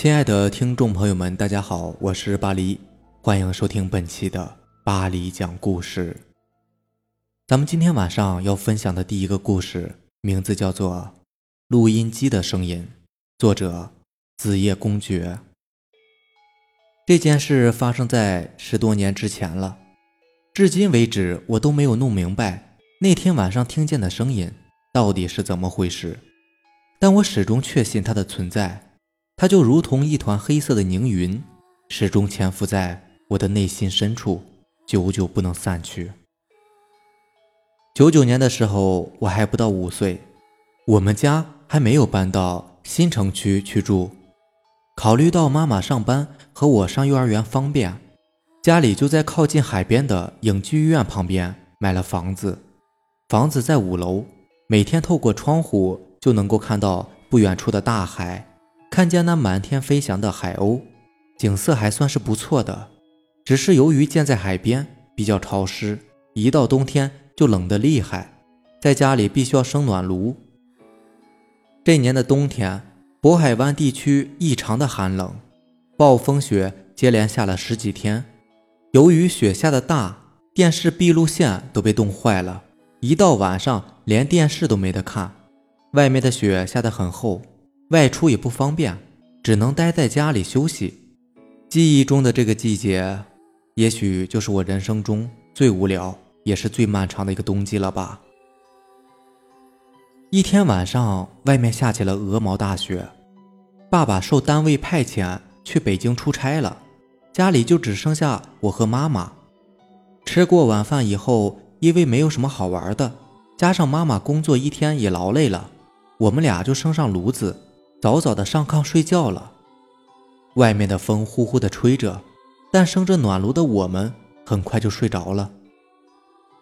亲爱的听众朋友们，大家好，我是巴黎，欢迎收听本期的巴黎讲故事。咱们今天晚上要分享的第一个故事，名字叫做《录音机的声音》，作者子夜公爵。这件事发生在十多年之前了，至今为止我都没有弄明白那天晚上听见的声音到底是怎么回事，但我始终确信它的存在。它就如同一团黑色的凝云，始终潜伏在我的内心深处，久久不能散去。九九年的时候，我还不到五岁，我们家还没有搬到新城区去住。考虑到妈妈上班和我上幼儿园方便，家里就在靠近海边的影剧院旁边买了房子。房子在五楼，每天透过窗户就能够看到不远处的大海。看见那满天飞翔的海鸥，景色还算是不错的。只是由于建在海边，比较潮湿，一到冬天就冷得厉害，在家里必须要生暖炉。这年的冬天，渤海湾地区异常的寒冷，暴风雪接连下了十几天。由于雪下的大，电视闭路线都被冻坏了，一到晚上连电视都没得看。外面的雪下得很厚。外出也不方便，只能待在家里休息。记忆中的这个季节，也许就是我人生中最无聊也是最漫长的一个冬季了吧。一天晚上，外面下起了鹅毛大雪，爸爸受单位派遣去北京出差了，家里就只剩下我和妈妈。吃过晚饭以后，因为没有什么好玩的，加上妈妈工作一天也劳累了，我们俩就生上炉子。早早的上炕睡觉了，外面的风呼呼的吹着，但生着暖炉的我们很快就睡着了。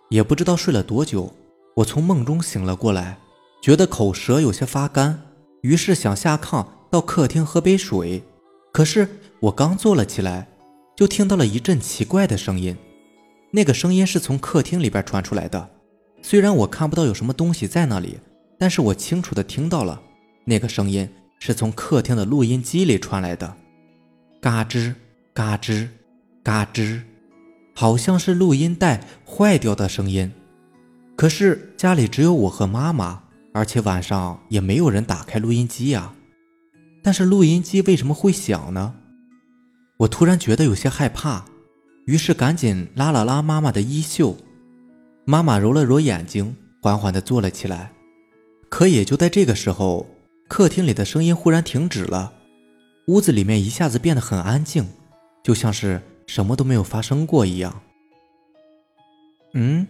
也不知道睡了多久，我从梦中醒了过来，觉得口舌有些发干，于是想下炕到客厅喝杯水。可是我刚坐了起来，就听到了一阵奇怪的声音，那个声音是从客厅里边传出来的。虽然我看不到有什么东西在那里，但是我清楚的听到了那个声音。是从客厅的录音机里传来的，嘎吱嘎吱嘎吱，好像是录音带坏掉的声音。可是家里只有我和妈妈，而且晚上也没有人打开录音机呀。但是录音机为什么会响呢？我突然觉得有些害怕，于是赶紧拉了拉妈妈的衣袖。妈妈揉了揉眼睛，缓缓地坐了起来。可也就在这个时候。客厅里的声音忽然停止了，屋子里面一下子变得很安静，就像是什么都没有发生过一样。嗯，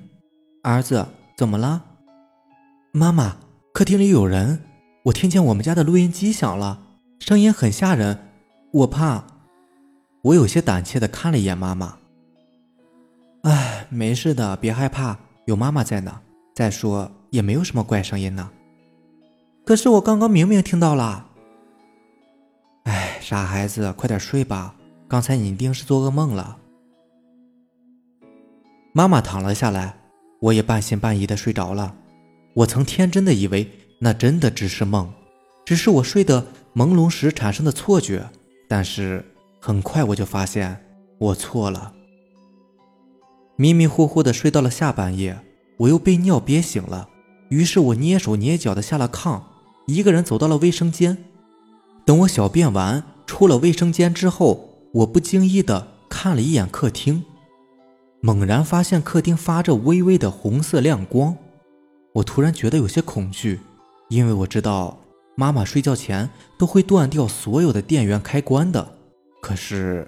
儿子，怎么了？妈妈，客厅里有人，我听见我们家的录音机响了，声音很吓人，我怕。我有些胆怯的看了一眼妈妈。哎，没事的，别害怕，有妈妈在呢。再说也没有什么怪声音呢。可是我刚刚明明听到了。哎，傻孩子，快点睡吧，刚才你一定是做噩梦了。妈妈躺了下来，我也半信半疑的睡着了。我曾天真的以为那真的只是梦，只是我睡得朦胧时产生的错觉。但是很快我就发现我错了。迷迷糊糊的睡到了下半夜，我又被尿憋醒了，于是我蹑手蹑脚的下了炕。一个人走到了卫生间，等我小便完出了卫生间之后，我不经意的看了一眼客厅，猛然发现客厅发着微微的红色亮光，我突然觉得有些恐惧，因为我知道妈妈睡觉前都会断掉所有的电源开关的，可是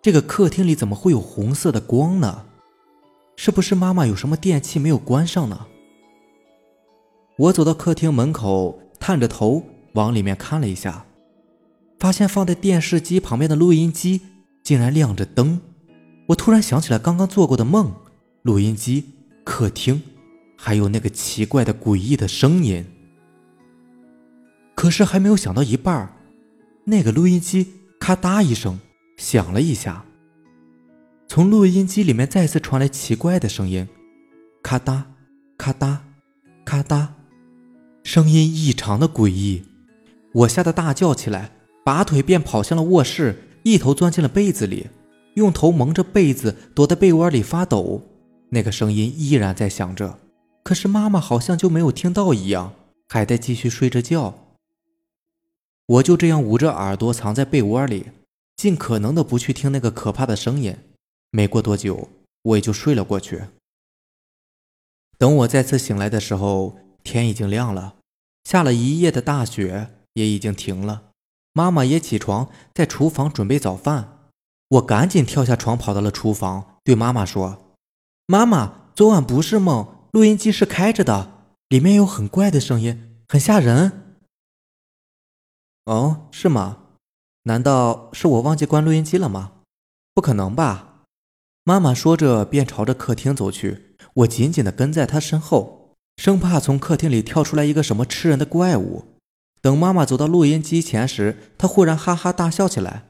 这个客厅里怎么会有红色的光呢？是不是妈妈有什么电器没有关上呢？我走到客厅门口。探着头往里面看了一下，发现放在电视机旁边的录音机竟然亮着灯。我突然想起来刚刚做过的梦，录音机、客厅，还有那个奇怪的、诡异的声音。可是还没有想到一半，那个录音机咔嗒一声响了一下，从录音机里面再次传来奇怪的声音，咔嗒，咔嗒，咔嗒。声音异常的诡异，我吓得大叫起来，拔腿便跑向了卧室，一头钻进了被子里，用头蒙着被子，躲在被窝里发抖。那个声音依然在响着，可是妈妈好像就没有听到一样，还在继续睡着觉。我就这样捂着耳朵藏在被窝里，尽可能的不去听那个可怕的声音。没过多久，我也就睡了过去。等我再次醒来的时候，天已经亮了，下了一夜的大雪也已经停了。妈妈也起床，在厨房准备早饭。我赶紧跳下床，跑到了厨房，对妈妈说：“妈妈，昨晚不是梦，录音机是开着的，里面有很怪的声音，很吓人。”哦，是吗？难道是我忘记关录音机了吗？不可能吧！妈妈说着，便朝着客厅走去。我紧紧地跟在她身后，生怕从客厅里跳出来一个什么吃人的怪物。等妈妈走到录音机前时，她忽然哈哈大笑起来。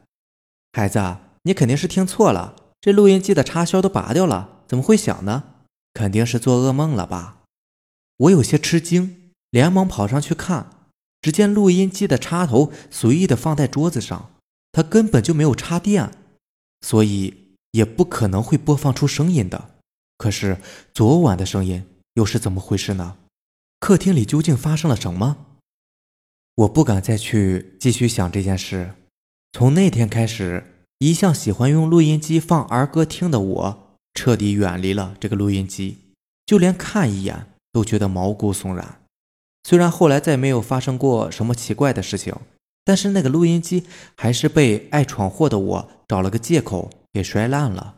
孩子，你肯定是听错了，这录音机的插销都拔掉了，怎么会响呢？肯定是做噩梦了吧？我有些吃惊，连忙跑上去看，只见录音机的插头随意的放在桌子上，它根本就没有插电，所以也不可能会播放出声音的。可是昨晚的声音又是怎么回事呢？客厅里究竟发生了什么？我不敢再去继续想这件事。从那天开始，一向喜欢用录音机放儿歌听的我，彻底远离了这个录音机，就连看一眼都觉得毛骨悚然。虽然后来再没有发生过什么奇怪的事情，但是那个录音机还是被爱闯祸的我找了个借口给摔烂了。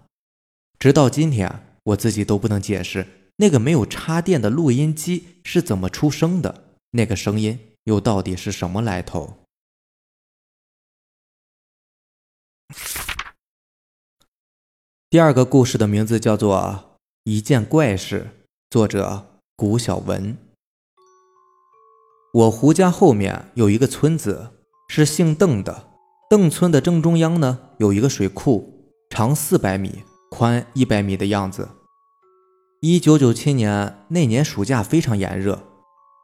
直到今天，我自己都不能解释那个没有插电的录音机是怎么出声的，那个声音。又到底是什么来头？第二个故事的名字叫做《一件怪事》，作者古小文。我胡家后面有一个村子，是姓邓的。邓村的正中央呢，有一个水库，长四百米，宽一百米的样子。一九九七年那年暑假非常炎热。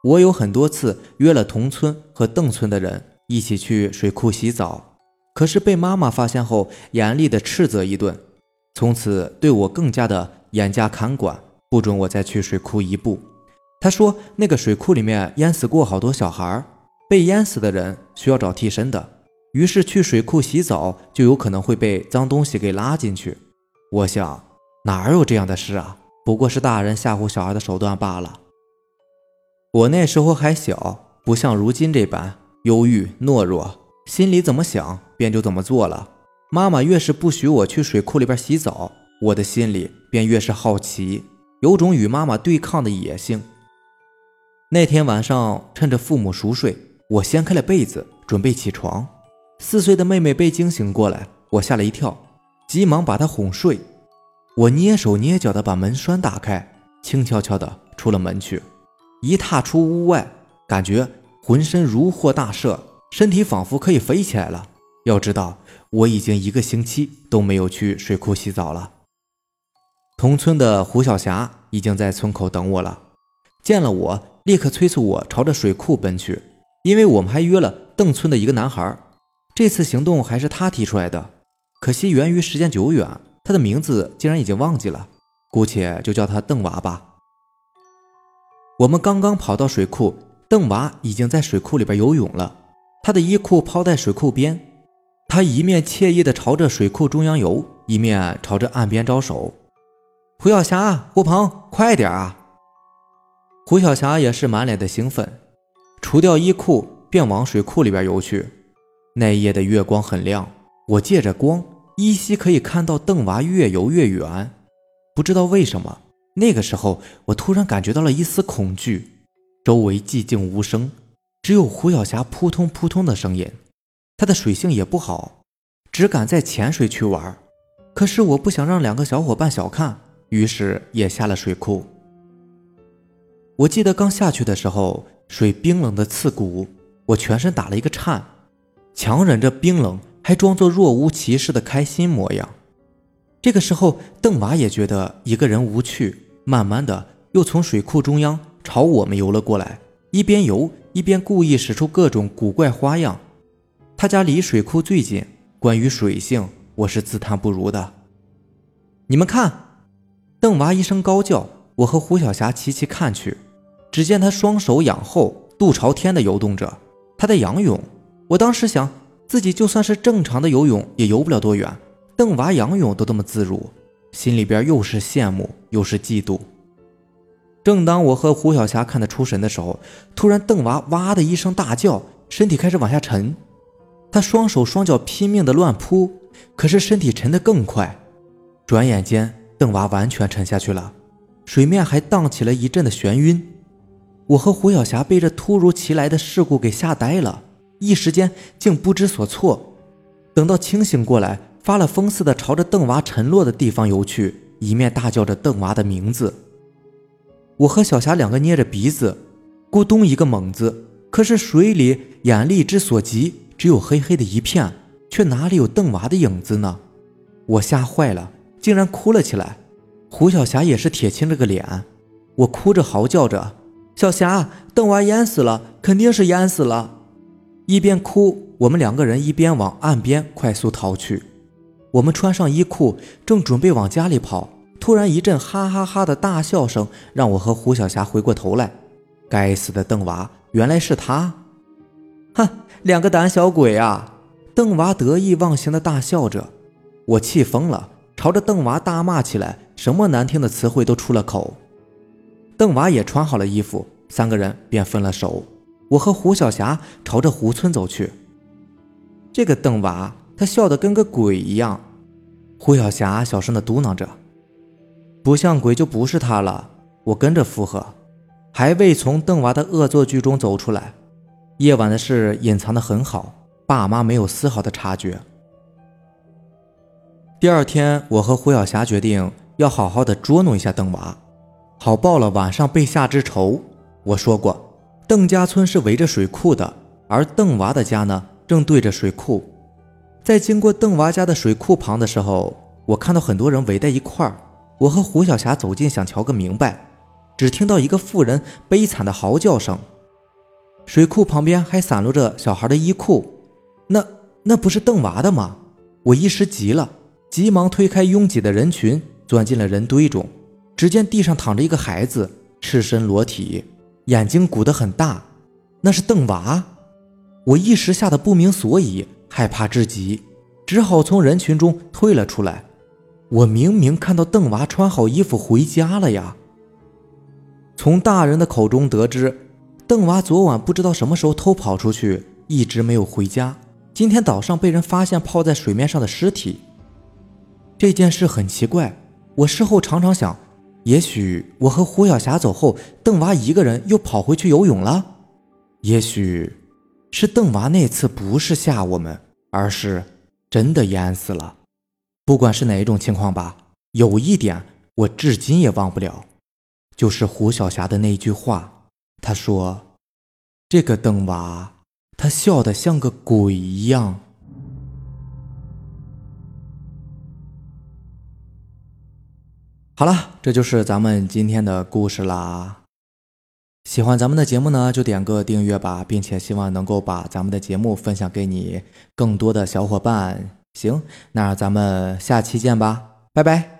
我有很多次约了同村和邓村的人一起去水库洗澡，可是被妈妈发现后严厉的斥责一顿，从此对我更加的严加看管，不准我再去水库一步。他说那个水库里面淹死过好多小孩，被淹死的人需要找替身的，于是去水库洗澡就有可能会被脏东西给拉进去。我想哪有这样的事啊？不过是大人吓唬小孩的手段罢了。我那时候还小，不像如今这般忧郁懦弱，心里怎么想便就怎么做了。妈妈越是不许我去水库里边洗澡，我的心里便越是好奇，有种与妈妈对抗的野性。那天晚上，趁着父母熟睡，我掀开了被子准备起床。四岁的妹妹被惊醒过来，我吓了一跳，急忙把她哄睡。我蹑手蹑脚地把门栓打开，轻悄悄地出了门去。一踏出屋外，感觉浑身如获大赦，身体仿佛可以飞起来了。要知道，我已经一个星期都没有去水库洗澡了。同村的胡小霞已经在村口等我了，见了我，立刻催促我朝着水库奔去，因为我们还约了邓村的一个男孩。这次行动还是他提出来的，可惜源于时间久远，他的名字竟然已经忘记了，姑且就叫他邓娃吧。我们刚刚跑到水库，邓娃已经在水库里边游泳了。他的衣裤抛在水库边，他一面惬意地朝着水库中央游，一面朝着岸边招手：“胡小霞，胡鹏，快点啊！”胡小霞也是满脸的兴奋，除掉衣裤便往水库里边游去。那夜的月光很亮，我借着光依稀可以看到邓娃越游越远。不知道为什么。那个时候，我突然感觉到了一丝恐惧。周围寂静无声，只有胡小霞扑通扑通的声音。她的水性也不好，只敢在浅水区玩。可是我不想让两个小伙伴小看，于是也下了水库。我记得刚下去的时候，水冰冷的刺骨，我全身打了一个颤，强忍着冰冷，还装作若无其事的开心模样。这个时候，邓娃也觉得一个人无趣。慢慢的，又从水库中央朝我们游了过来，一边游一边故意使出各种古怪花样。他家离水库最近，关于水性，我是自叹不如的。你们看，邓娃一声高叫，我和胡小霞齐齐看去，只见他双手仰后，肚朝天的游动着，他在仰泳。我当时想，自己就算是正常的游泳，也游不了多远。邓娃仰泳都这么自如，心里边又是羡慕又是嫉妒。正当我和胡小霞看得出神的时候，突然邓娃哇的一声大叫，身体开始往下沉。他双手双脚拼命的乱扑，可是身体沉得更快。转眼间，邓娃完全沉下去了，水面还荡起了一阵的眩晕。我和胡小霞被这突如其来的事故给吓呆了，一时间竟不知所措。等到清醒过来，发了疯似的朝着邓娃沉落的地方游去，一面大叫着邓娃的名字。我和小霞两个捏着鼻子，咕咚一个猛子，可是水里眼力之所及。只有黑黑的一片，却哪里有邓娃的影子呢？我吓坏了，竟然哭了起来。胡小霞也是铁青着个脸，我哭着嚎叫着：“小霞，邓娃淹死了，肯定是淹死了！”一边哭，我们两个人一边往岸边快速逃去。我们穿上衣裤，正准备往家里跑，突然一阵哈哈哈的大笑声，让我和胡小霞回过头来。该死的邓娃，原来是他！哼！两个胆小鬼啊！邓娃得意忘形的大笑着，我气疯了，朝着邓娃大骂起来，什么难听的词汇都出了口。邓娃也穿好了衣服，三个人便分了手。我和胡小霞朝着湖村走去。这个邓娃，他笑得跟个鬼一样。胡小霞小声的嘟囔着：“不像鬼就不是他了。”我跟着附和，还未从邓娃的恶作剧中走出来。夜晚的事隐藏的很好，爸妈没有丝毫的察觉。第二天，我和胡小霞决定要好好的捉弄一下邓娃，好报了晚上被吓之仇。我说过，邓家村是围着水库的，而邓娃的家呢，正对着水库。在经过邓娃家的水库旁的时候，我看到很多人围在一块儿。我和胡小霞走近想瞧个明白，只听到一个妇人悲惨的嚎叫声。水库旁边还散落着小孩的衣裤，那那不是邓娃的吗？我一时急了，急忙推开拥挤的人群，钻进了人堆中。只见地上躺着一个孩子，赤身裸体，眼睛鼓得很大，那是邓娃。我一时吓得不明所以，害怕至极，只好从人群中退了出来。我明明看到邓娃穿好衣服回家了呀。从大人的口中得知。邓娃昨晚不知道什么时候偷跑出去，一直没有回家。今天早上被人发现泡在水面上的尸体。这件事很奇怪，我事后常常想，也许我和胡小霞走后，邓娃一个人又跑回去游泳了。也许是邓娃那次不是吓我们，而是真的淹死了。不管是哪一种情况吧，有一点我至今也忘不了，就是胡小霞的那句话。她说：“这个邓娃，他笑得像个鬼一样。”好了，这就是咱们今天的故事啦。喜欢咱们的节目呢，就点个订阅吧，并且希望能够把咱们的节目分享给你更多的小伙伴。行，那咱们下期见吧，拜拜。